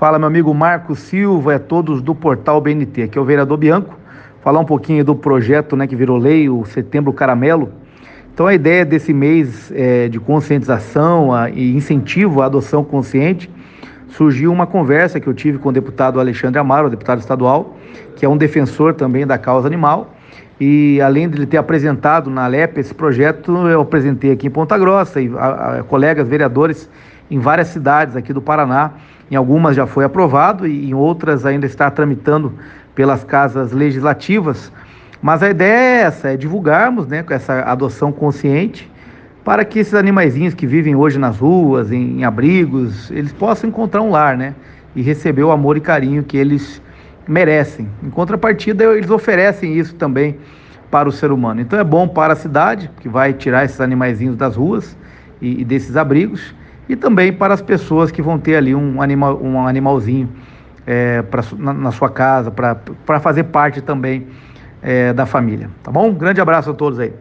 Fala, meu amigo Marco Silva, é todos do portal BNT. Aqui é o vereador Bianco. Falar um pouquinho do projeto né, que virou lei, o Setembro Caramelo. Então, a ideia desse mês é, de conscientização a, e incentivo à adoção consciente surgiu uma conversa que eu tive com o deputado Alexandre Amaro, deputado estadual, que é um defensor também da causa animal. E além de ele ter apresentado na Alep esse projeto, eu apresentei aqui em Ponta Grossa e a, a, colegas vereadores em várias cidades aqui do Paraná. Em algumas já foi aprovado e em outras ainda está tramitando pelas casas legislativas. Mas a ideia é essa, é divulgarmos né, essa adoção consciente para que esses animaizinhos que vivem hoje nas ruas, em, em abrigos, eles possam encontrar um lar, né? E receber o amor e carinho que eles merecem. Em contrapartida, eles oferecem isso também para o ser humano. Então é bom para a cidade, que vai tirar esses animaizinhos das ruas e, e desses abrigos, e também para as pessoas que vão ter ali um, animal, um animalzinho é, pra, na, na, sua casa, para fazer parte também é, da família. Tá bom? Um grande abraço a todos aí.